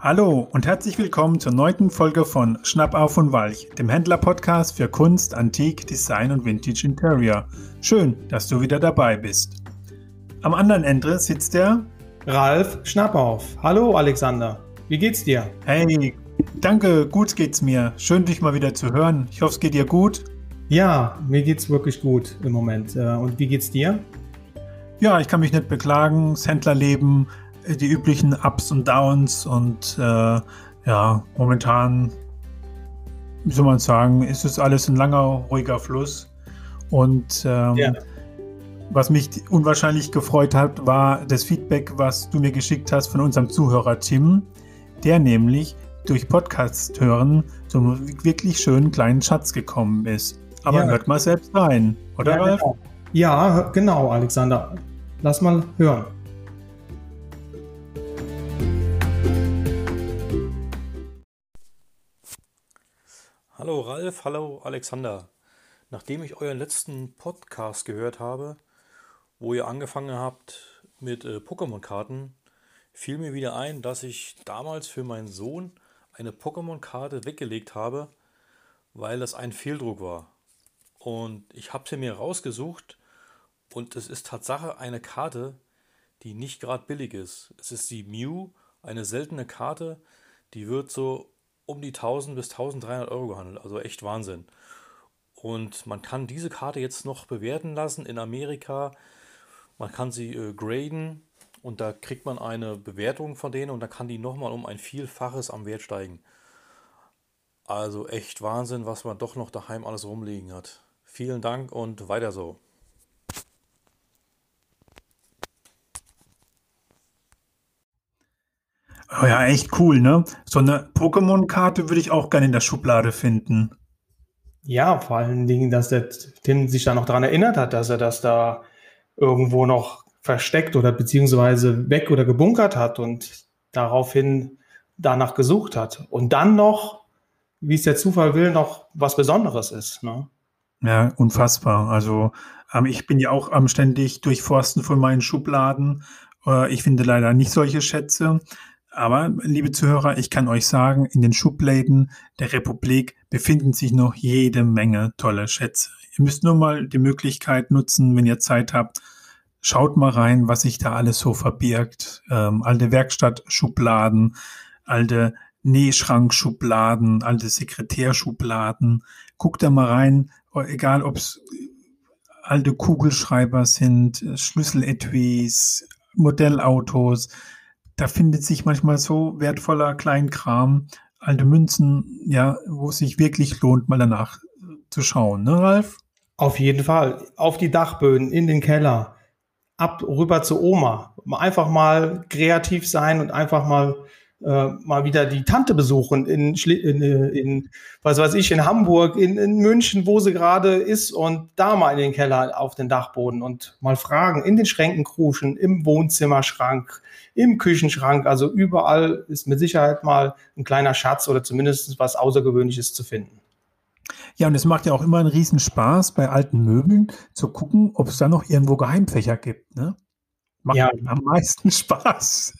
Hallo und herzlich willkommen zur neunten Folge von Schnapp auf und Walch, dem Händler-Podcast für Kunst, Antik, Design und Vintage Interior. Schön, dass du wieder dabei bist. Am anderen Ende sitzt der Ralf Schnappauf. Hallo Alexander, wie geht's dir? Hey, danke, gut geht's mir. Schön, dich mal wieder zu hören. Ich hoffe, es geht dir gut. Ja, mir geht's wirklich gut im Moment. Äh, und wie geht's dir? Ja, ich kann mich nicht beklagen. Das Händlerleben die üblichen Ups und Downs und äh, ja, momentan, wie soll man sagen, ist es alles ein langer, ruhiger Fluss. Und ähm, ja. was mich unwahrscheinlich gefreut hat, war das Feedback, was du mir geschickt hast von unserem Zuhörer Tim, der nämlich durch Podcast hören zum wirklich schönen kleinen Schatz gekommen ist. Aber ja. hört mal selbst rein, oder ja, Ralf? Genau. Ja, genau, Alexander. Lass mal hören. Ralf, hallo Alexander. Nachdem ich euren letzten Podcast gehört habe, wo ihr angefangen habt mit äh, Pokémon-Karten, fiel mir wieder ein, dass ich damals für meinen Sohn eine Pokémon-Karte weggelegt habe, weil das ein Fehldruck war. Und ich habe sie mir rausgesucht und es ist Tatsache eine Karte, die nicht gerade billig ist. Es ist die Mew, eine seltene Karte, die wird so um die 1000 bis 1300 Euro gehandelt. Also echt Wahnsinn. Und man kann diese Karte jetzt noch bewerten lassen in Amerika. Man kann sie äh, graden und da kriegt man eine Bewertung von denen und da kann die nochmal um ein Vielfaches am Wert steigen. Also echt Wahnsinn, was man doch noch daheim alles rumliegen hat. Vielen Dank und weiter so. Oh ja, echt cool, ne? So eine Pokémon-Karte würde ich auch gerne in der Schublade finden. Ja, vor allen Dingen, dass der Tim sich da noch daran erinnert hat, dass er das da irgendwo noch versteckt oder beziehungsweise weg oder gebunkert hat und daraufhin danach gesucht hat. Und dann noch, wie es der Zufall will, noch was Besonderes ist. Ne? Ja, unfassbar. Also ähm, ich bin ja auch am ständig durchforsten von meinen Schubladen. Äh, ich finde leider nicht solche Schätze. Aber, liebe Zuhörer, ich kann euch sagen, in den Schubladen der Republik befinden sich noch jede Menge tolle Schätze. Ihr müsst nur mal die Möglichkeit nutzen, wenn ihr Zeit habt, schaut mal rein, was sich da alles so verbirgt. Ähm, alte Werkstattschubladen, alte Nähschrankschubladen, alte Sekretärschubladen. Guckt da mal rein, egal ob es alte Kugelschreiber sind, Schlüsseletuis, Modellautos, da findet sich manchmal so wertvoller Kleinkram, alte Münzen, ja, wo es sich wirklich lohnt, mal danach zu schauen, ne, Ralf? Auf jeden Fall. Auf die Dachböden, in den Keller, ab rüber zu Oma. Einfach mal kreativ sein und einfach mal äh, mal wieder die Tante besuchen in, in, in, was weiß ich, in Hamburg, in, in München, wo sie gerade ist und da mal in den Keller auf den Dachboden und mal fragen, in den Schränken kruschen, im Wohnzimmerschrank, im Küchenschrank, also überall ist mit Sicherheit mal ein kleiner Schatz oder zumindest was Außergewöhnliches zu finden. Ja, und es macht ja auch immer einen riesen Spaß, bei alten Möbeln zu gucken, ob es da noch irgendwo Geheimfächer gibt. Ne? Macht ja. am meisten Spaß.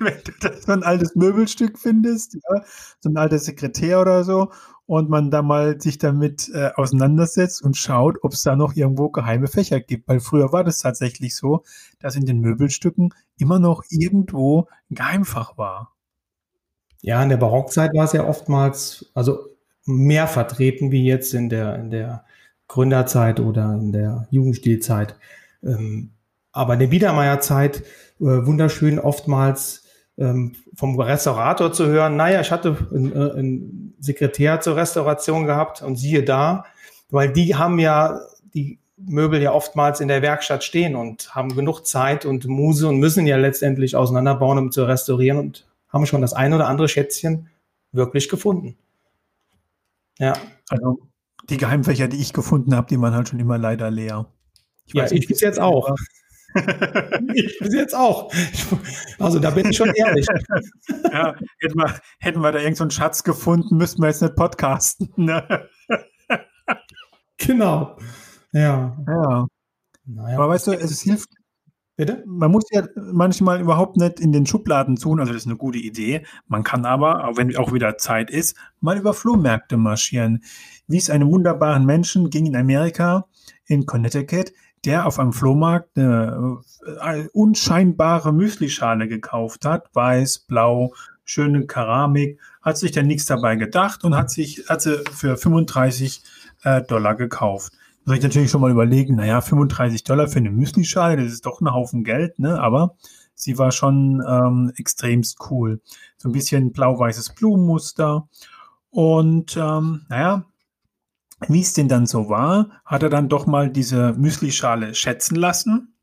wenn du da so ein altes Möbelstück findest, ja, so ein alter Sekretär oder so, und man da mal sich damit äh, auseinandersetzt und schaut, ob es da noch irgendwo geheime Fächer gibt. Weil früher war das tatsächlich so, dass in den Möbelstücken immer noch irgendwo ein Geheimfach war. Ja, in der Barockzeit war es ja oftmals, also mehr vertreten wie jetzt in der, in der Gründerzeit oder in der Jugendstilzeit. Ähm, aber in der Biedermeierzeit äh, wunderschön oftmals vom Restaurator zu hören, naja, ich hatte einen, äh, einen Sekretär zur Restauration gehabt und siehe da, weil die haben ja die Möbel ja oftmals in der Werkstatt stehen und haben genug Zeit und Muse und müssen ja letztendlich auseinanderbauen, um zu restaurieren und haben schon das ein oder andere Schätzchen wirklich gefunden. Ja. Also die Geheimfächer, die ich gefunden habe, die waren halt schon immer leider leer. Ich ja, ich bis jetzt auch ich bis jetzt auch. Also da bin ich schon ehrlich. ja, hätten, wir, hätten wir da irgendeinen so Schatz gefunden, müssten wir jetzt nicht podcasten. Ne? genau. Ja. Ja. Naja, Aber weißt du, es hilft, Bitte? Man muss ja manchmal überhaupt nicht in den Schubladen suchen, also das ist eine gute Idee. Man kann aber, auch wenn auch wieder Zeit ist, mal über Flohmärkte marschieren. Wie es einem wunderbaren Menschen ging in Amerika, in Connecticut, der auf einem Flohmarkt eine, eine äh, unscheinbare Müslischale gekauft hat, weiß, blau, schöne Keramik, hat sich dann nichts dabei gedacht und hat sich hat sie für 35 äh, Dollar gekauft soll ich natürlich schon mal überlegen, naja, 35 Dollar für eine Müslischale, das ist doch ein Haufen Geld, ne? Aber sie war schon ähm, extremst cool. So ein bisschen blau-weißes Blumenmuster. Und ähm, naja, wie es denn dann so war, hat er dann doch mal diese Müslischale schätzen lassen.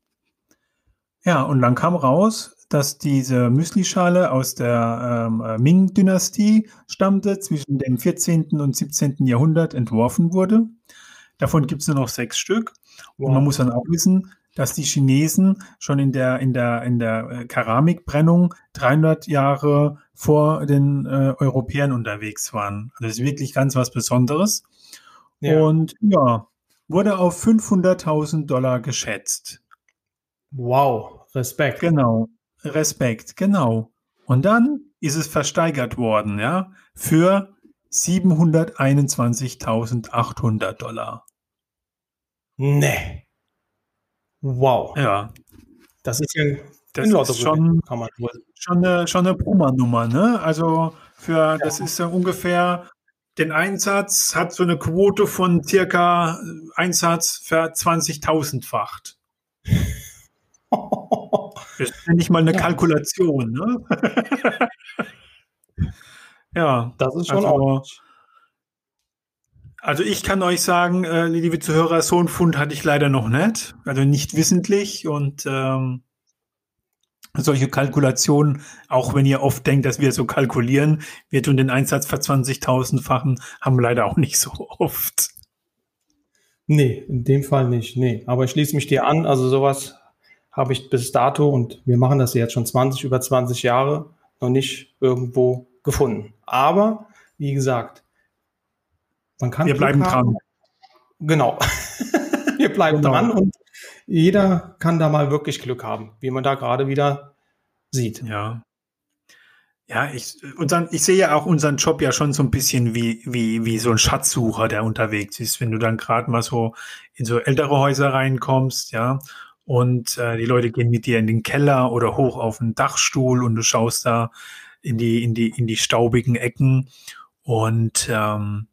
Ja, und dann kam raus, dass diese Müslischale aus der ähm, äh, Ming-Dynastie stammte, zwischen dem 14. und 17. Jahrhundert entworfen wurde. Davon gibt es nur noch sechs Stück. Wow. Und man muss dann auch wissen, dass die Chinesen schon in der, in der, in der äh, Keramikbrennung 300 Jahre vor den äh, Europäern unterwegs waren. Also das ist wirklich ganz was Besonderes. Ja. Und ja, wurde auf 500.000 Dollar geschätzt. Wow, Respekt. Genau, Respekt, genau. Und dann ist es versteigert worden, ja, für 721.800 Dollar. Nee. Wow. Ja. Das ist ja das ist schon, schon eine, schon eine Puma-Nummer, ne? Also für, ja. das ist ja ungefähr, den Einsatz hat so eine Quote von circa Einsatz für 20.000-facht. Das ist ja nicht mal eine ja. Kalkulation, ne? Ja, das ist schon also, Also ich kann euch sagen, äh, liebe Zuhörer, so einen Fund hatte ich leider noch nicht, also nicht wissentlich und ähm, solche Kalkulationen, auch wenn ihr oft denkt, dass wir so kalkulieren, wir tun den Einsatz für 20.000-fachen, haben leider auch nicht so oft. Nee, in dem Fall nicht, nee. Aber ich schließe mich dir an, also sowas habe ich bis dato und wir machen das jetzt schon 20, über 20 Jahre noch nicht irgendwo gefunden. Aber wie gesagt, man kann. Wir bleiben dran. Genau. Wir bleiben genau. dran und jeder kann da mal wirklich Glück haben, wie man da gerade wieder sieht. Ja. Ja, ich, unseren, ich sehe ja auch unseren Job ja schon so ein bisschen wie, wie, wie so ein Schatzsucher, der unterwegs ist. Wenn du dann gerade mal so in so ältere Häuser reinkommst, ja, und äh, die Leute gehen mit dir in den Keller oder hoch auf den Dachstuhl und du schaust da in die, in die, in die staubigen Ecken. Und ähm,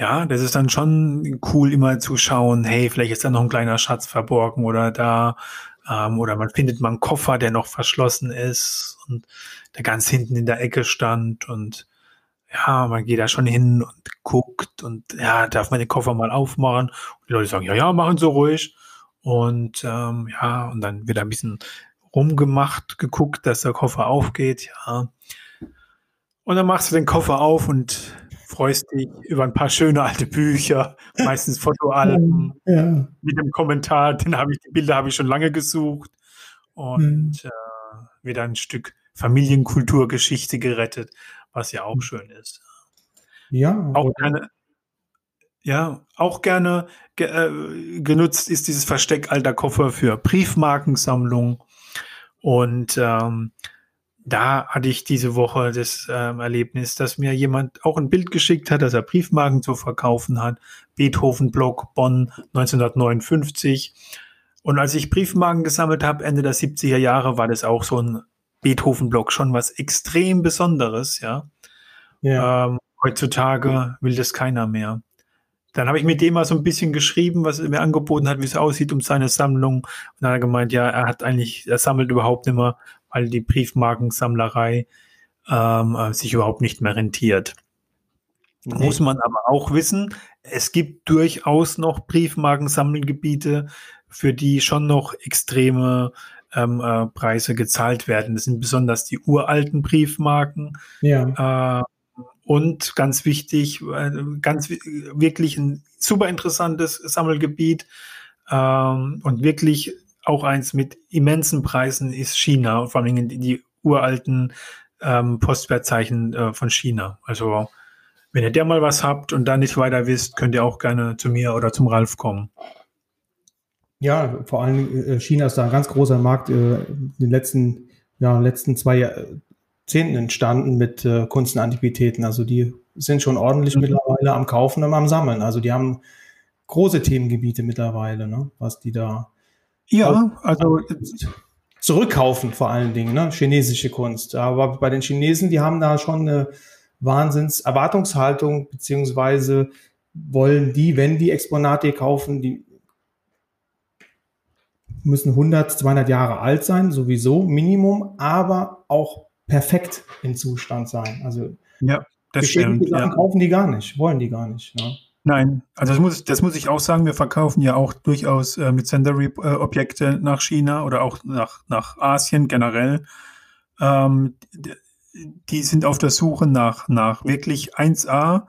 ja, das ist dann schon cool, immer zu schauen, hey, vielleicht ist da noch ein kleiner Schatz verborgen oder da, ähm, oder man findet mal einen Koffer, der noch verschlossen ist und der ganz hinten in der Ecke stand und ja, man geht da schon hin und guckt und ja, darf man den Koffer mal aufmachen? Und die Leute sagen, ja, ja, machen Sie ruhig. Und ähm, ja, und dann wird ein bisschen rumgemacht, geguckt, dass der Koffer aufgeht, ja. Und dann machst du den Koffer auf und freust dich über ein paar schöne alte Bücher, meistens Fotoalben ja. mit dem Kommentar, den habe ich, die Bilder habe ich schon lange gesucht und mhm. äh, wieder ein Stück Familienkulturgeschichte gerettet, was ja auch mhm. schön ist. Ja. Auch gerne, ja, auch gerne ge äh, genutzt ist dieses Versteck alter Koffer für Briefmarkensammlung und ähm, da hatte ich diese Woche das ähm, Erlebnis, dass mir jemand auch ein Bild geschickt hat, dass er Briefmarken zu verkaufen hat. Beethoven-Block Bonn 1959. Und als ich Briefmarken gesammelt habe, Ende der 70er Jahre, war das auch so ein Beethoven-Block schon was extrem Besonderes, ja. ja. Ähm, heutzutage will das keiner mehr. Dann habe ich mit dem mal so ein bisschen geschrieben, was er mir angeboten hat, wie es aussieht um seine Sammlung. Und dann hat er gemeint, ja, er hat eigentlich, er sammelt überhaupt nicht mehr, weil die Briefmarkensammlerei ähm, äh, sich überhaupt nicht mehr rentiert. Nee. Muss man aber auch wissen, es gibt durchaus noch Briefmarkensammelgebiete, für die schon noch extreme ähm, äh, Preise gezahlt werden. Das sind besonders die uralten Briefmarken. Ja. Äh, und ganz wichtig, äh, ganz wirklich ein super interessantes Sammelgebiet ähm, und wirklich auch eins mit immensen Preisen ist China, vor allem die, die uralten ähm, Postwertzeichen äh, von China. Also wenn ihr der mal was habt und da nicht weiter wisst, könnt ihr auch gerne zu mir oder zum Ralf kommen. Ja, vor allem äh, China ist da ein ganz großer Markt äh, in den letzten, ja, letzten zwei Jahrzehnten entstanden mit äh, Kunst und Antiquitäten. Also die sind schon ordentlich mhm. mittlerweile am Kaufen und am Sammeln. Also die haben große Themengebiete mittlerweile, ne, was die da ja, also zurückkaufen vor allen Dingen, ne, chinesische Kunst. Aber bei den Chinesen, die haben da schon eine Wahnsinns Erwartungshaltung, beziehungsweise wollen die, wenn die Exponate kaufen, die müssen 100, 200 Jahre alt sein, sowieso Minimum, aber auch perfekt in Zustand sein. Also ja, das stimmt. Ja. kaufen die gar nicht, wollen die gar nicht. Ne? Nein, also das muss, das muss ich auch sagen, wir verkaufen ja auch durchaus äh, mit Sender-Objekte äh, nach China oder auch nach, nach Asien generell. Ähm, die sind auf der Suche nach, nach wirklich 1A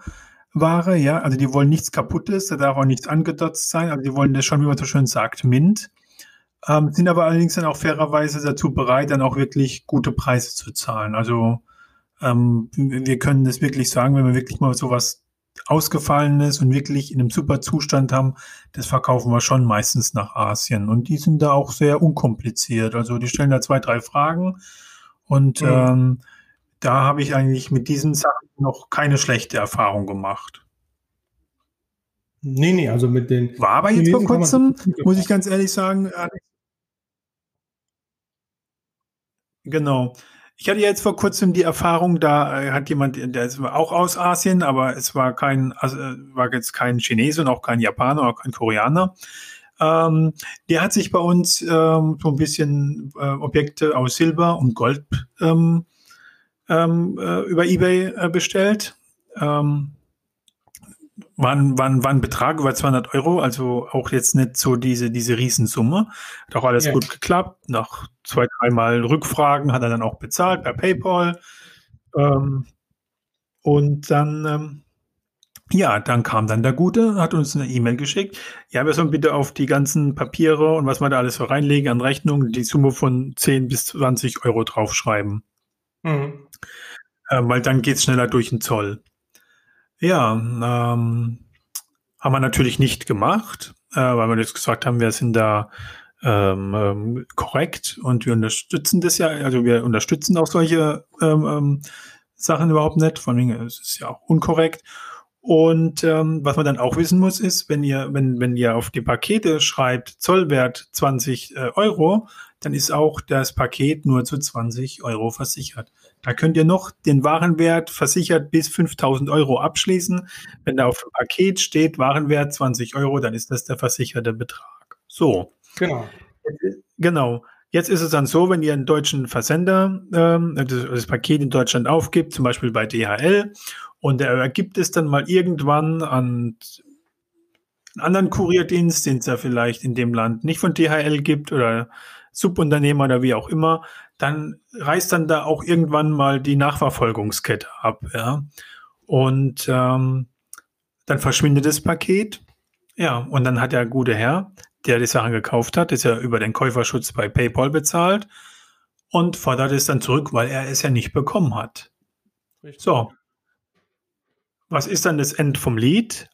Ware, ja, also die wollen nichts kaputtes, da darf auch nichts angedotzt sein, also die wollen das schon, wie man so schön sagt, mint. Ähm, sind aber allerdings dann auch fairerweise dazu bereit, dann auch wirklich gute Preise zu zahlen. Also ähm, wir können das wirklich sagen, wenn wir wirklich mal sowas Ausgefallenes und wirklich in einem super Zustand haben, das verkaufen wir schon meistens nach Asien. Und die sind da auch sehr unkompliziert. Also die stellen da zwei, drei Fragen und mhm. ähm, da habe ich eigentlich mit diesen Sachen noch keine schlechte Erfahrung gemacht. Nee, nee, also mit den. War aber jetzt vor kurzem, muss ich ganz ehrlich sagen. Genau. Ich hatte jetzt vor kurzem die Erfahrung, da äh, hat jemand, der ist auch aus Asien, aber es war kein, also äh, war jetzt kein Chinese und auch kein Japaner oder kein Koreaner. Ähm, der hat sich bei uns ähm, so ein bisschen äh, Objekte aus Silber und Gold ähm, ähm, äh, über eBay äh, bestellt. Ähm, war, ein, war, ein, war ein Betrag über 200 Euro, also auch jetzt nicht so diese, diese Riesensumme. Hat auch alles ja. gut geklappt. Nach zwei, dreimal Rückfragen hat er dann auch bezahlt per PayPal. Ähm, und dann, ähm, ja, dann kam dann der Gute, hat uns eine E-Mail geschickt. Ja, wir sollen bitte auf die ganzen Papiere und was wir da alles so reinlegen an Rechnungen, die Summe von 10 bis 20 Euro draufschreiben. Mhm. Äh, weil dann geht es schneller durch den Zoll. Ja, ähm, haben wir natürlich nicht gemacht, äh, weil wir jetzt gesagt haben, wir sind da ähm, ähm, korrekt und wir unterstützen das ja, also wir unterstützen auch solche ähm, ähm, Sachen überhaupt nicht, von wegen, es ist ja auch unkorrekt. Und ähm, was man dann auch wissen muss, ist, wenn ihr, wenn, wenn ihr auf die Pakete schreibt, Zollwert 20 äh, Euro, dann ist auch das Paket nur zu 20 Euro versichert. Da könnt ihr noch den Warenwert versichert bis 5000 Euro abschließen. Wenn da auf dem Paket steht Warenwert 20 Euro, dann ist das der versicherte Betrag. So. Genau. Genau. Jetzt ist es dann so, wenn ihr einen deutschen Versender ähm, das, das, Paket in Deutschland aufgibt, zum Beispiel bei DHL, und er ergibt es dann mal irgendwann an einen anderen Kurierdienst, den es ja vielleicht in dem Land nicht von DHL gibt oder Subunternehmer oder wie auch immer, dann reißt dann da auch irgendwann mal die Nachverfolgungskette ab, ja. Und ähm, dann verschwindet das Paket, ja, und dann hat der gute Herr, der die Sachen gekauft hat, ist ja über den Käuferschutz bei PayPal bezahlt und fordert es dann zurück, weil er es ja nicht bekommen hat. Richtig. So. Was ist dann das End vom Lied?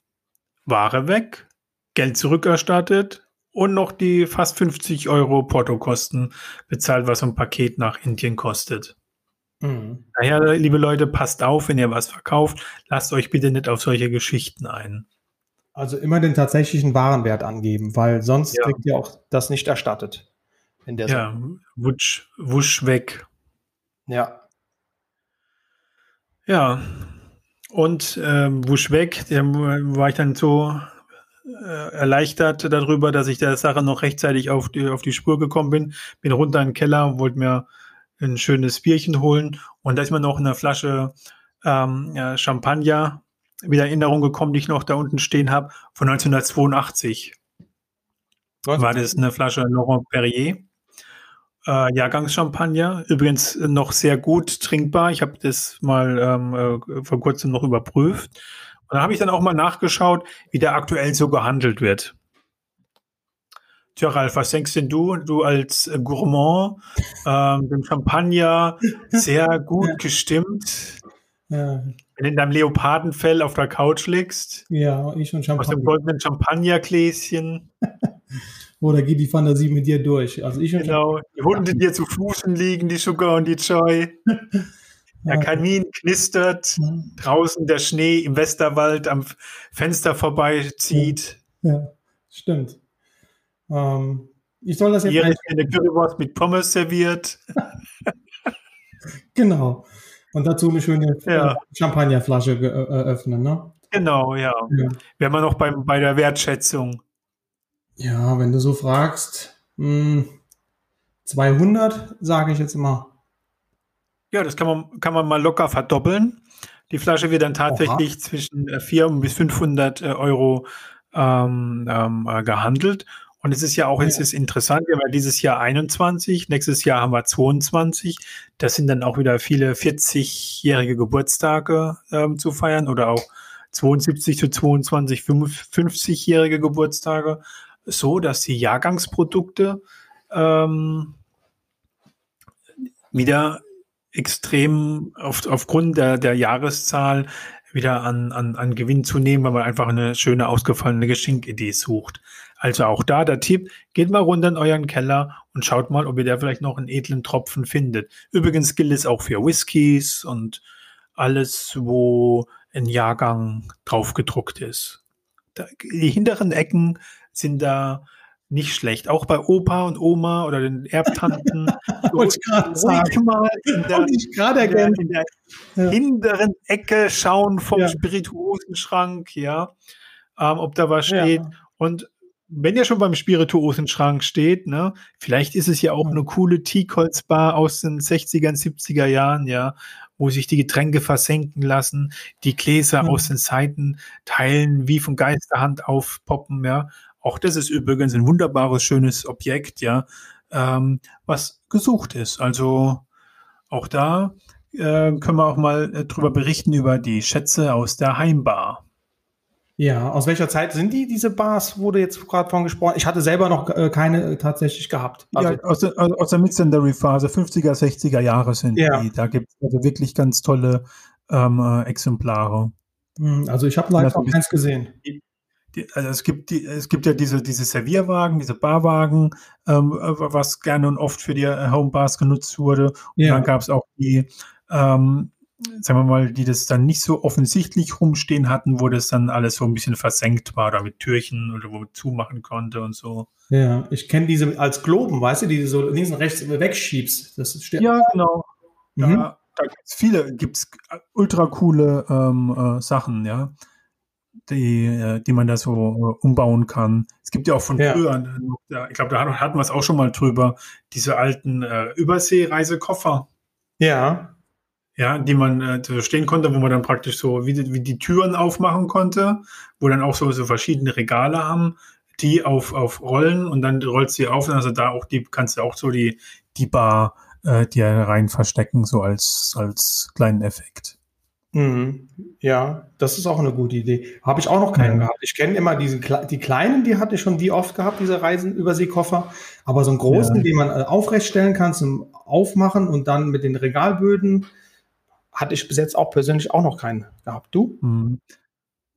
Ware weg, Geld zurückerstattet, und noch die fast 50 Euro Portokosten bezahlt, was ein Paket nach Indien kostet. Mhm. Daher, liebe Leute, passt auf, wenn ihr was verkauft, lasst euch bitte nicht auf solche Geschichten ein. Also immer den tatsächlichen Warenwert angeben, weil sonst ja. kriegt ihr auch das nicht erstattet. In der ja, wusch, wusch weg. Ja. Ja. Und ähm, wusch weg, da war ich dann so äh, erleichtert darüber, dass ich der Sache noch rechtzeitig auf die, auf die Spur gekommen bin. Bin runter in den Keller, wollte mir ein schönes Bierchen holen und da ist mir noch eine Flasche ähm, ja, Champagner wieder in Erinnerung gekommen, die ich noch da unten stehen habe, von 1982. Was? War das eine Flasche Laurent Perrier? Äh, Jahrgangschampagner, übrigens noch sehr gut trinkbar. Ich habe das mal ähm, äh, vor kurzem noch überprüft. Und da habe ich dann auch mal nachgeschaut, wie der aktuell so gehandelt wird. Tja, Ralf, was denkst denn du, du als Gourmand, ähm, dem Champagner sehr gut ja. gestimmt, ja. wenn du in deinem Leopardenfell auf der Couch liegst? Ja, ich und Champagner. Aus dem goldenen Champagnergläschen. Oder geht die Fantasie mit dir durch? Also ich genau, die Hunde dir zu Fußen liegen, die Sugar und die Joy. Der Kamin knistert, ja. draußen der Schnee im Westerwald am Fenster vorbeizieht. Ja, ja stimmt. Ähm, ich soll das jetzt. Hier ist eine Currywurst mit Pommes serviert. genau. Und dazu eine schöne ja. Champagnerflasche äh, öffnen, ne? Genau, ja. ja. Wären wir noch beim, bei der Wertschätzung. Ja, wenn du so fragst, mh, hm, 200, sage ich jetzt immer. Ja, das kann man, kann man mal locker verdoppeln. Die Flasche wird dann tatsächlich Oha. zwischen 400 äh, bis 500 äh, Euro ähm, ähm, äh, gehandelt. Und es ist ja auch, es ist interessant, wir haben dieses Jahr 21, nächstes Jahr haben wir 22. Das sind dann auch wieder viele 40-jährige Geburtstage ähm, zu feiern oder auch 72 zu 22 50-jährige Geburtstage, so dass die Jahrgangsprodukte ähm, wieder extrem auf, aufgrund der, der Jahreszahl wieder an, an, an Gewinn zu nehmen, weil man einfach eine schöne, ausgefallene Geschenkidee sucht. Also auch da der Tipp, geht mal runter in euren Keller und schaut mal, ob ihr da vielleicht noch einen edlen Tropfen findet. Übrigens gilt es auch für Whiskys und alles, wo ein Jahrgang drauf gedruckt ist. Da, die hinteren Ecken sind da nicht schlecht. Auch bei Opa und Oma oder den Erbtanten. Wollte ich gerade sagen. mal in der, in der, in der ja. hinteren Ecke schauen vom ja. Spirituosenschrank, ja, ähm, ob da was steht. Ja. Und wenn ihr schon beim Spirituosenschrank steht, ne, vielleicht ist es ja auch eine coole Teakholzbar aus den 60er, 70er Jahren, ja, wo sich die Getränke versenken lassen, die Gläser mhm. aus den Seiten teilen, wie von Geisterhand aufpoppen, ja. Auch das ist übrigens ein wunderbares, schönes Objekt, ja, ähm, was gesucht ist. Also auch da äh, können wir auch mal äh, drüber berichten über die Schätze aus der Heimbar. Ja, aus welcher Zeit sind die, diese Bars, wurde jetzt gerade von gesprochen? Ich hatte selber noch äh, keine äh, tatsächlich gehabt. Also, ja, aus der, aus der Mid-Century-Phase, 50er, 60er Jahre sind ja. die. Da gibt es also wirklich ganz tolle ähm, äh, Exemplare. Hm, also ich habe leider noch keins gesehen. Die, also es gibt die, es gibt ja diese, diese Servierwagen, diese Barwagen, ähm, was gerne und oft für die äh, Homebars genutzt wurde. Und ja. dann gab es auch die ähm, sagen wir mal, die das dann nicht so offensichtlich rumstehen hatten, wo das dann alles so ein bisschen versenkt war oder mit Türchen oder wo man zumachen konnte und so. Ja, ich kenne diese als Globen, weißt du, die du so links und rechts wegschiebst. Das steht ja, genau. Mhm. Da, da gibt es viele, gibt es ultra coole ähm, äh, Sachen, ja, die, äh, die man da so äh, umbauen kann. Es gibt ja auch von ja. früher, ich glaube, da hatten wir es auch schon mal drüber, diese alten äh, Überseereisekoffer. Ja ja, die man äh, stehen konnte, wo man dann praktisch so wie die, wie die Türen aufmachen konnte, wo dann auch so, so verschiedene Regale haben, die auf, auf Rollen und dann rollst du die auf und also da auch die, kannst du auch so die, die Bar äh, dir rein verstecken, so als, als kleinen Effekt. Mhm. Ja, das ist auch eine gute Idee. Habe ich auch noch keinen ja. gehabt. Ich kenne immer diese die kleinen, die hatte ich schon wie oft gehabt, diese Reisenüberseekoffer. Aber so einen großen, ja. den man äh, aufrecht stellen kann zum Aufmachen und dann mit den Regalböden, hatte ich bis jetzt auch persönlich auch noch keinen gehabt. Du? Mhm.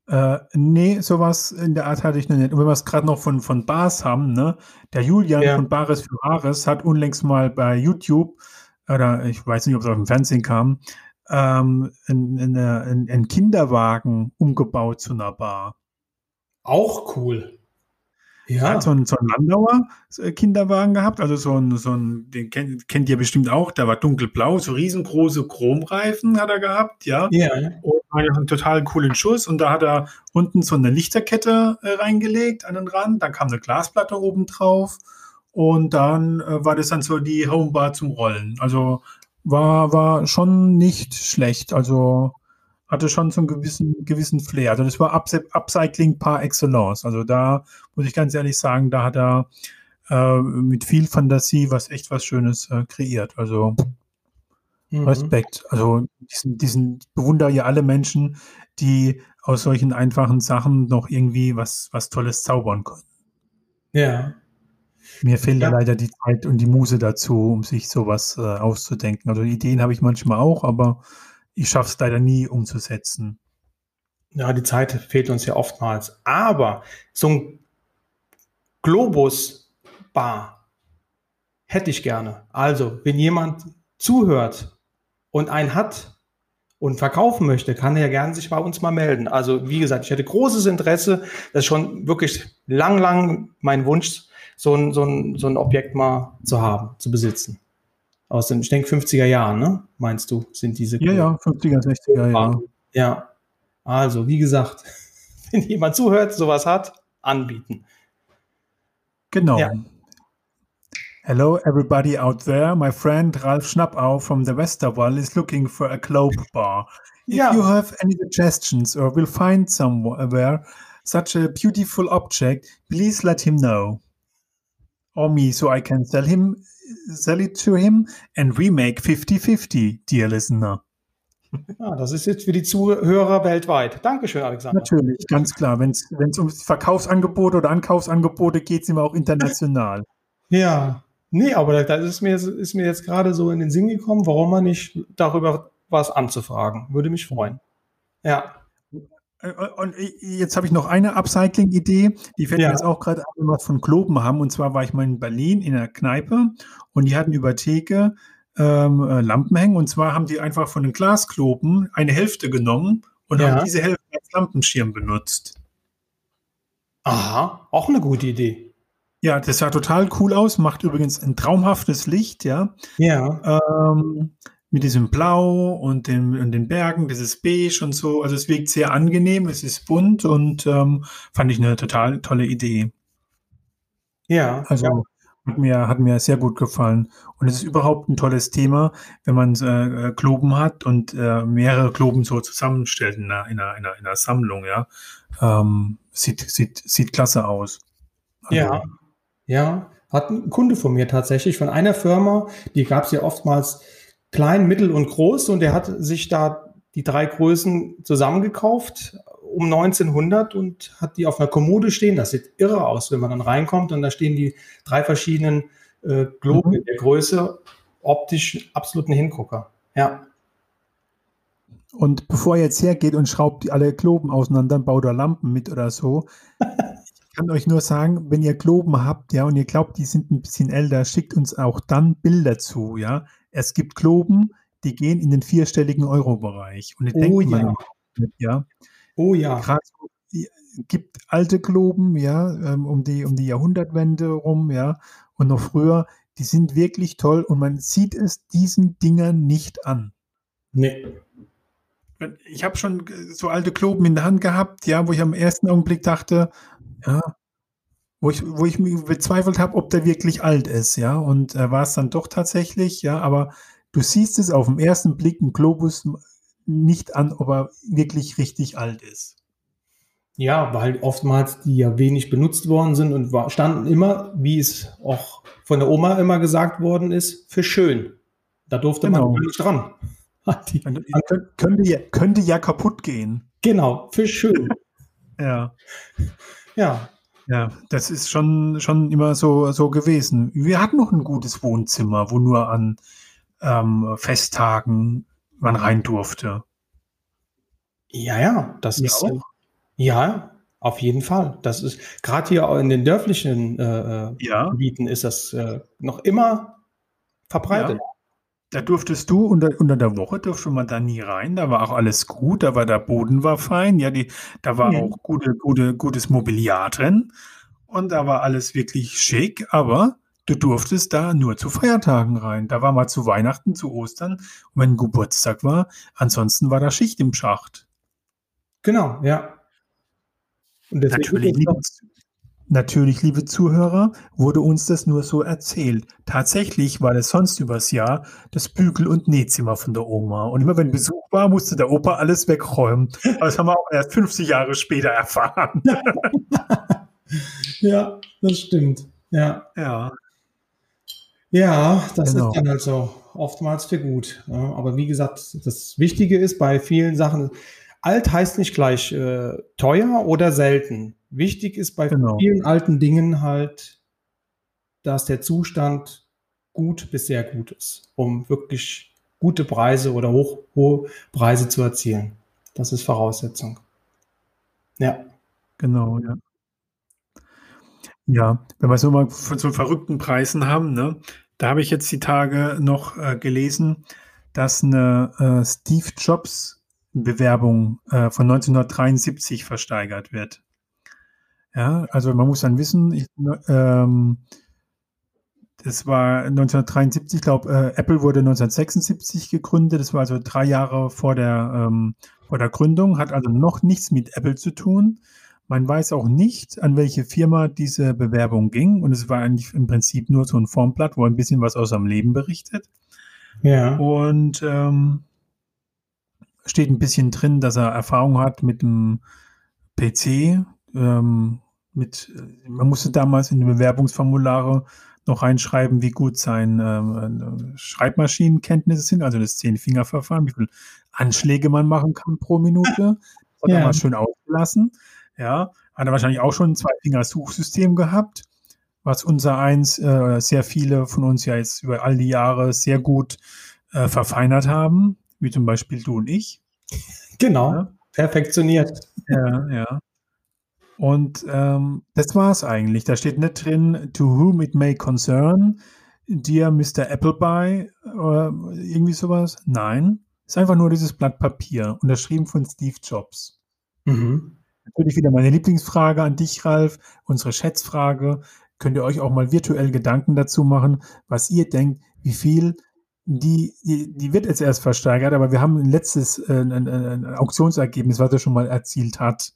Äh, nee, sowas in der Art hatte ich noch nicht. Und wenn wir es gerade noch von, von Bars haben, ne? Der Julian ja. von Bares für Bares hat unlängst mal bei YouTube, oder ich weiß nicht, ob es auf dem Fernsehen kam, ähm, einen Kinderwagen umgebaut zu einer Bar. Auch cool. Ja. Hat so einen, so einen Landauer äh, Kinderwagen gehabt, also so ein, so ein, den kennt, kennt ihr bestimmt auch, der war dunkelblau, so riesengroße Chromreifen hat er gehabt, ja. Ja. Und einen total coolen Schuss und da hat er unten so eine Lichterkette äh, reingelegt an den Rand, dann kam eine Glasplatte oben drauf und dann äh, war das dann so die Homebar zum Rollen. Also war, war schon nicht schlecht, also hatte schon so einen gewissen, gewissen Flair. Also das war Up Upcycling par excellence. Also da muss ich ganz ehrlich sagen, da hat er äh, mit viel Fantasie was echt was Schönes äh, kreiert. Also mhm. Respekt. Also diesen, diesen bewundere ja alle Menschen, die aus solchen einfachen Sachen noch irgendwie was, was Tolles zaubern können. Ja. Mir fehlt ja. leider die Zeit und die Muse dazu, um sich sowas äh, auszudenken. Also Ideen habe ich manchmal auch, aber ich schaffe es leider nie umzusetzen. Ja, die Zeit fehlt uns ja oftmals. Aber so ein Globus Bar. Hätte ich gerne. Also, wenn jemand zuhört und einen hat und verkaufen möchte, kann er gerne sich bei uns mal melden. Also, wie gesagt, ich hätte großes Interesse. Das ist schon wirklich lang, lang mein Wunsch, so ein, so ein, so ein Objekt mal zu haben, zu besitzen. Aus den, ich denke, 50er Jahren, ne? Meinst du, sind diese. Ja, ja, 50er, 60er, ja. Ja. Also, wie gesagt, wenn jemand zuhört, sowas hat, anbieten. Genau. Ja. Hello, everybody out there. My friend Ralf Schnappau from the Westerwall is looking for a globe bar. If yeah. you have any suggestions or will find somewhere such a beautiful object, please let him know. Or me, so I can sell him, sell it to him and remake 50-50, dear listener. Ja, das ist jetzt für die Zuhörer weltweit. Dankeschön, Alexander. Natürlich, ganz klar. Wenn es um Verkaufsangebote oder Ankaufsangebote geht, sind wir auch international. Ja, nee, aber das ist mir, ist mir jetzt gerade so in den Sinn gekommen, warum man nicht darüber was anzufragen. Würde mich freuen. Ja. Und jetzt habe ich noch eine Upcycling-Idee, die fällt ja. mir jetzt auch gerade an, wir von Globen haben. Und zwar war ich mal in Berlin in einer Kneipe und die hatten über Theke ähm, äh, Lampen hängen. Und zwar haben die einfach von den Glaskloben eine Hälfte genommen und ja. haben diese Hälfte als Lampenschirm benutzt. Aha, auch eine gute Idee. Ja, das sah total cool aus, macht übrigens ein traumhaftes Licht, ja. Ja. Ähm, mit diesem Blau und den, und den Bergen, dieses Beige und so. Also es wirkt sehr angenehm, es ist bunt und ähm, fand ich eine total tolle Idee. Ja. Also ja. Hat mir, hat mir sehr gut gefallen. Und es ist überhaupt ein tolles Thema, wenn man äh, Globen hat und äh, mehrere Globen so zusammenstellt in einer, in einer, in einer, in einer Sammlung, ja. Ähm, sieht, sieht, sieht klasse aus. Also, ja, ja. Hat ein Kunde von mir tatsächlich, von einer Firma, die gab es ja oftmals klein, mittel und groß und der hat sich da die drei Größen zusammengekauft um 1900 und hat die auf einer Kommode stehen. Das sieht irre aus, wenn man dann reinkommt und da stehen die drei verschiedenen äh, Globen mhm. in der Größe. Optisch absolut ein Hingucker. Ja. Und bevor er jetzt hergeht und schraubt alle Globen auseinander, baut er Lampen mit oder so. ich kann euch nur sagen, wenn ihr Globen habt, ja, und ihr glaubt, die sind ein bisschen älter, schickt uns auch dann Bilder zu, ja. Es gibt Globen, die gehen in den vierstelligen Euro-Bereich. Und ihr oh, ja. Mal, ja. Oh ja. Gerade gibt alte Globen, ja, ähm, um die, um die Jahrhundertwende rum, ja, und noch früher, die sind wirklich toll und man sieht es diesen Dingern nicht an. Nee. Ich habe schon so alte Globen in der Hand gehabt, ja, wo ich am ersten Augenblick dachte, ja, wo ich, wo ich mich bezweifelt habe, ob der wirklich alt ist, ja, und äh, war es dann doch tatsächlich, ja, aber du siehst es auf den ersten Blick, ein Globus nicht an, ob er wirklich richtig alt ist. Ja, weil oftmals die ja wenig benutzt worden sind und war, standen immer, wie es auch von der Oma immer gesagt worden ist, für schön. Da durfte genau. man nicht dran. Die, könnte, ja, könnte ja kaputt gehen. Genau, für schön. ja. Ja. Ja, das ist schon, schon immer so, so gewesen. Wir hatten noch ein gutes Wohnzimmer, wo nur an ähm, Festtagen man rein durfte. Ja, ja, das ja ist auch. ja auf jeden Fall. Das ist gerade hier in den dörflichen äh, äh, ja. Gebieten ist das äh, noch immer verbreitet. Ja. Da durftest du unter, unter der Woche durfte man da nie rein. Da war auch alles gut. Da war der Boden war fein. Ja, die, da war mhm. auch gute, gute, gutes Mobiliar drin. Und da war alles wirklich schick. Aber Du durftest da nur zu Feiertagen rein. Da war mal zu Weihnachten, zu Ostern und wenn Geburtstag war. Ansonsten war da Schicht im Schacht. Genau, ja. Natürlich liebe, natürlich, liebe Zuhörer, wurde uns das nur so erzählt. Tatsächlich war das sonst übers Jahr das Bügel- und Nähzimmer von der Oma. Und immer wenn Besuch war, musste der Opa alles wegräumen. Aber das haben wir auch erst 50 Jahre später erfahren. ja, das stimmt. Ja. Ja. Ja, das genau. ist dann halt so oftmals für gut. Aber wie gesagt, das Wichtige ist bei vielen Sachen, alt heißt nicht gleich äh, teuer oder selten. Wichtig ist bei genau. vielen alten Dingen halt, dass der Zustand gut bis sehr gut ist, um wirklich gute Preise oder hoch, hohe Preise zu erzielen. Das ist Voraussetzung. Ja. Genau, ja. Ja, wenn wir so mal von so verrückten Preisen haben, ne? Da habe ich jetzt die Tage noch äh, gelesen, dass eine äh, Steve Jobs Bewerbung äh, von 1973 versteigert wird. Ja, also man muss dann wissen, ich, ähm, das war 1973, ich glaube, äh, Apple wurde 1976 gegründet. Das war also drei Jahre vor der, ähm, vor der Gründung, hat also noch nichts mit Apple zu tun. Man weiß auch nicht, an welche Firma diese Bewerbung ging. Und es war eigentlich im Prinzip nur so ein Formblatt, wo ein bisschen was aus seinem Leben berichtet. Ja. Und ähm, steht ein bisschen drin, dass er Erfahrung hat mit dem PC. Ähm, mit, man musste damals in die Bewerbungsformulare noch reinschreiben, wie gut seine ähm, Schreibmaschinenkenntnisse sind, also das Zehn-Finger-Verfahren, wie viele Anschläge man machen kann pro Minute. Das hat ja. er mal schön ausgelassen. Ja, hat er wahrscheinlich auch schon ein Zwei-Finger-Suchsystem gehabt, was unser eins, äh, sehr viele von uns ja jetzt über all die Jahre sehr gut äh, verfeinert haben, wie zum Beispiel du und ich. Genau, ja. perfektioniert. Ja, ja. Und ähm, das war es eigentlich. Da steht nicht drin, to whom it may concern, dear Mr. Appleby oder irgendwie sowas. Nein, ist einfach nur dieses Blatt Papier, unterschrieben von Steve Jobs. Mhm. Natürlich wieder meine Lieblingsfrage an dich, Ralf, unsere Schätzfrage. Könnt ihr euch auch mal virtuell Gedanken dazu machen, was ihr denkt, wie viel die, die, die wird jetzt erst versteigert, aber wir haben ein letztes äh, ein, ein, Auktionsergebnis, was er schon mal erzielt hat.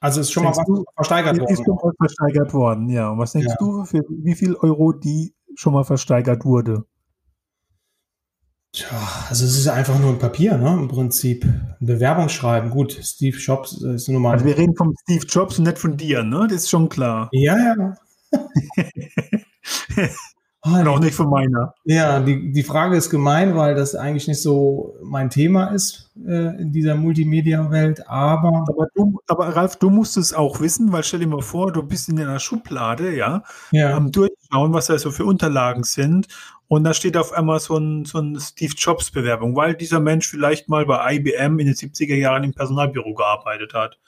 Also ist schon mal was versteigert worden. Ist schon mal versteigert worden, ja. Und was denkst ja. du, für wie viel Euro die schon mal versteigert wurde? Tja, also es ist einfach nur ein Papier, ne? Im Prinzip. Ein Bewerbungsschreiben. Gut, Steve Jobs ist nur mal. Also wir reden vom Steve Jobs und nicht von dir, ne? Das ist schon klar. Ja, ja. Und auch nicht von meiner. Ja, die, die Frage ist gemein, weil das eigentlich nicht so mein Thema ist äh, in dieser Multimedia-Welt, aber. Aber, du, aber Ralf, du musst es auch wissen, weil stell dir mal vor, du bist in einer Schublade, ja, ja. am Durchschauen, was da so für Unterlagen sind. Und da steht auf einmal so ein, so ein Steve Jobs-Bewerbung, weil dieser Mensch vielleicht mal bei IBM in den 70er Jahren im Personalbüro gearbeitet hat.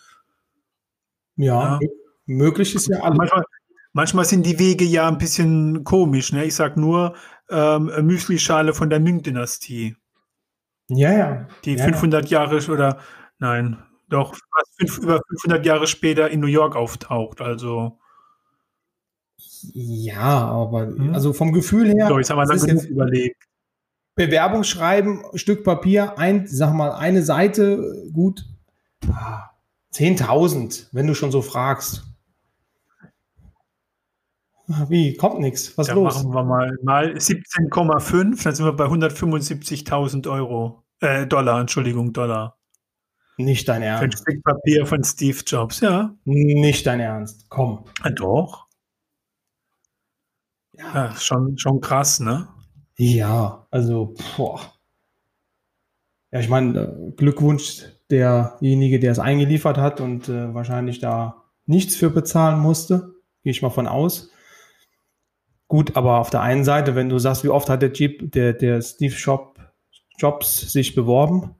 Ja, ja. möglich ist ja alles. Manchmal, Manchmal sind die Wege ja ein bisschen komisch. Ne? Ich sag nur ähm, Müsli-Schale von der Ming-Dynastie. Ja, ja. Die ja, 500 Jahre oder nein, doch fünf, über 500 Jahre später in New York auftaucht. Also ja, aber hm? also vom Gefühl her. Jetzt haben wir dann genug überlegt. Bewerbung schreiben, Stück Papier, ein, sag mal, eine Seite, gut. 10.000, ah, wenn du schon so fragst. Wie? Kommt nichts. Was ist los? Machen wir mal, mal 17,5, dann sind wir bei 175.000 Euro. Äh, Dollar, Entschuldigung, Dollar. Nicht dein Ernst. Für ein Stück Papier von Steve Jobs, ja. Nicht dein Ernst. Komm. Ja, doch. Ja. ja, schon, schon krass, ne? Ja, also, boah. Ja, ich meine, äh, Glückwunsch derjenige, der es eingeliefert hat und äh, wahrscheinlich da nichts für bezahlen musste. Gehe ich mal von aus. Gut, aber auf der einen Seite, wenn du sagst, wie oft hat der, Jeep, der, der Steve Shop, Jobs sich beworben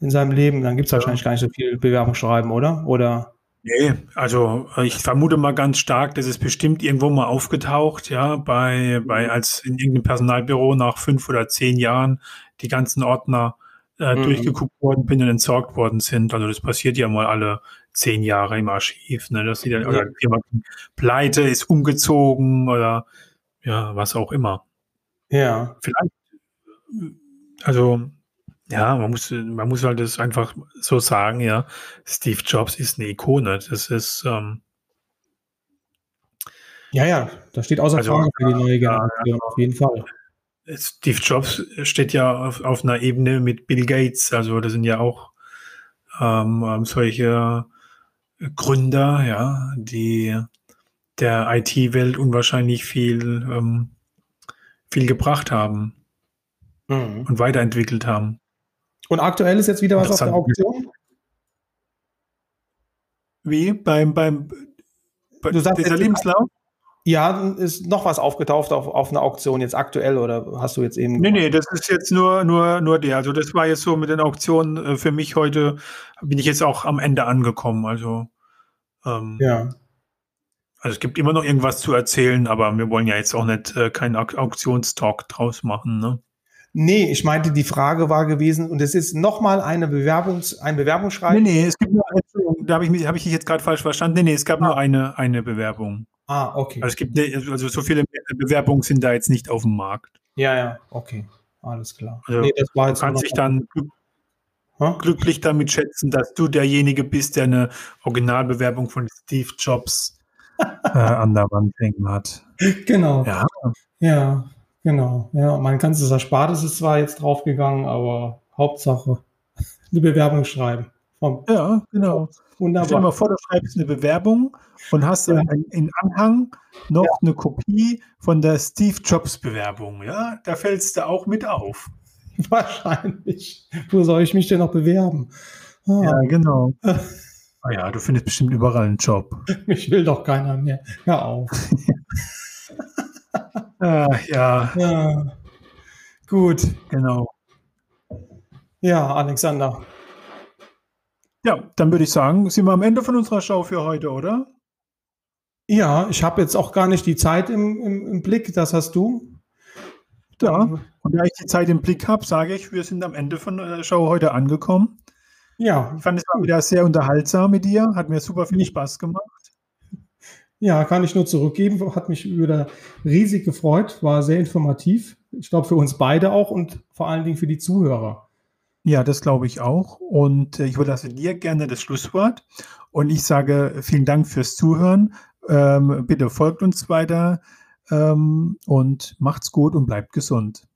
in seinem Leben, dann gibt es wahrscheinlich gar nicht so viel Bewerbungsschreiben, oder? Oder? Nee, also ich vermute mal ganz stark, dass es bestimmt irgendwo mal aufgetaucht, ja, bei, bei als in irgendeinem Personalbüro nach fünf oder zehn Jahren die ganzen Ordner äh, mhm. durchgeguckt worden bin und entsorgt worden sind. Also das passiert ja mal alle zehn Jahre im Archiv, ne? Dass die dann, oder jemand pleite ist umgezogen oder ja, was auch immer. Ja. Vielleicht, also ja, man muss, man muss halt das einfach so sagen, ja. Steve Jobs ist eine Ikone. Das ist, ähm, ja, ja, da steht außer also, Frage für die neue Generation, ja, auf jeden Fall. Steve Jobs steht ja auf, auf einer Ebene mit Bill Gates, also das sind ja auch ähm, ähm solche Gründer, ja, die der IT-Welt unwahrscheinlich viel, ähm, viel gebracht haben mhm. und weiterentwickelt haben. Und aktuell ist jetzt wieder was auf der Auktion? Wie? Beim, beim bei du sagst dieser Lebenslauf? Ja, ist noch was aufgetaucht auf, auf einer Auktion jetzt aktuell oder hast du jetzt eben. Nee, nee, das ist jetzt nur, nur, nur der. Also das war jetzt so mit den Auktionen äh, für mich heute, bin ich jetzt auch am Ende angekommen. Also ähm, ja. Also es gibt immer noch irgendwas zu erzählen, aber wir wollen ja jetzt auch nicht äh, keinen Auktionstalk draus machen, ne? Nee, ich meinte, die Frage war gewesen, und es ist nochmal eine Bewerbungs-, ein Bewerbungsschreiben. Nee, nee, es gibt nur eine, da habe ich mich, habe ich dich jetzt gerade falsch verstanden. Nee, nee, es gab ah. nur eine, eine Bewerbung. Ah, okay. Also es gibt, also so viele Bewerbungen sind da jetzt nicht auf dem Markt. Ja, ja, okay. Alles klar. Also, nee, das war jetzt du kannst dich dann glücklich damit schätzen, dass du derjenige bist, der eine Originalbewerbung von Steve Jobs äh, an der Wand hängen hat. Genau. Ja. Ja, genau. Ja, mein ganzes Erspartes ist zwar jetzt draufgegangen, aber Hauptsache eine Bewerbung schreiben. Vom ja, genau. Wunderbar. Stell dir mal vor, du schreibst eine Bewerbung und hast ja. in Anhang noch ja. eine Kopie von der Steve Jobs Bewerbung. Ja, da fällst du auch mit auf. Wahrscheinlich. Wo soll ich mich denn noch bewerben? Ah. Ja, genau. Ah ja, du findest bestimmt überall einen Job. Mich will doch keiner mehr. Hör auf. ah, ja. ja. Gut. Genau. Ja, Alexander. Ja, dann würde ich sagen, sind wir am Ende von unserer Show für heute, oder? Ja, ich habe jetzt auch gar nicht die Zeit im, im, im Blick, das hast du. Ja, und da ich die Zeit im Blick habe, sage ich, wir sind am Ende von der Show heute angekommen. Ja. Ich fand es war wieder sehr unterhaltsam mit dir, hat mir super viel Spaß gemacht. Ja, kann ich nur zurückgeben, hat mich wieder riesig gefreut, war sehr informativ. Ich glaube für uns beide auch und vor allen Dingen für die Zuhörer. Ja, das glaube ich auch. Und äh, ich überlasse dir gerne das Schlusswort. Und ich sage vielen Dank fürs Zuhören. Ähm, bitte folgt uns weiter ähm, und macht's gut und bleibt gesund.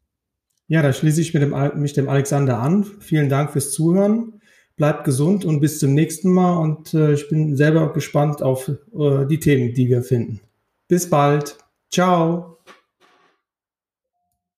Ja, da schließe ich dem, mich dem Alexander an. Vielen Dank fürs Zuhören. Bleibt gesund und bis zum nächsten Mal. Und äh, ich bin selber gespannt auf äh, die Themen, die wir finden. Bis bald. Ciao.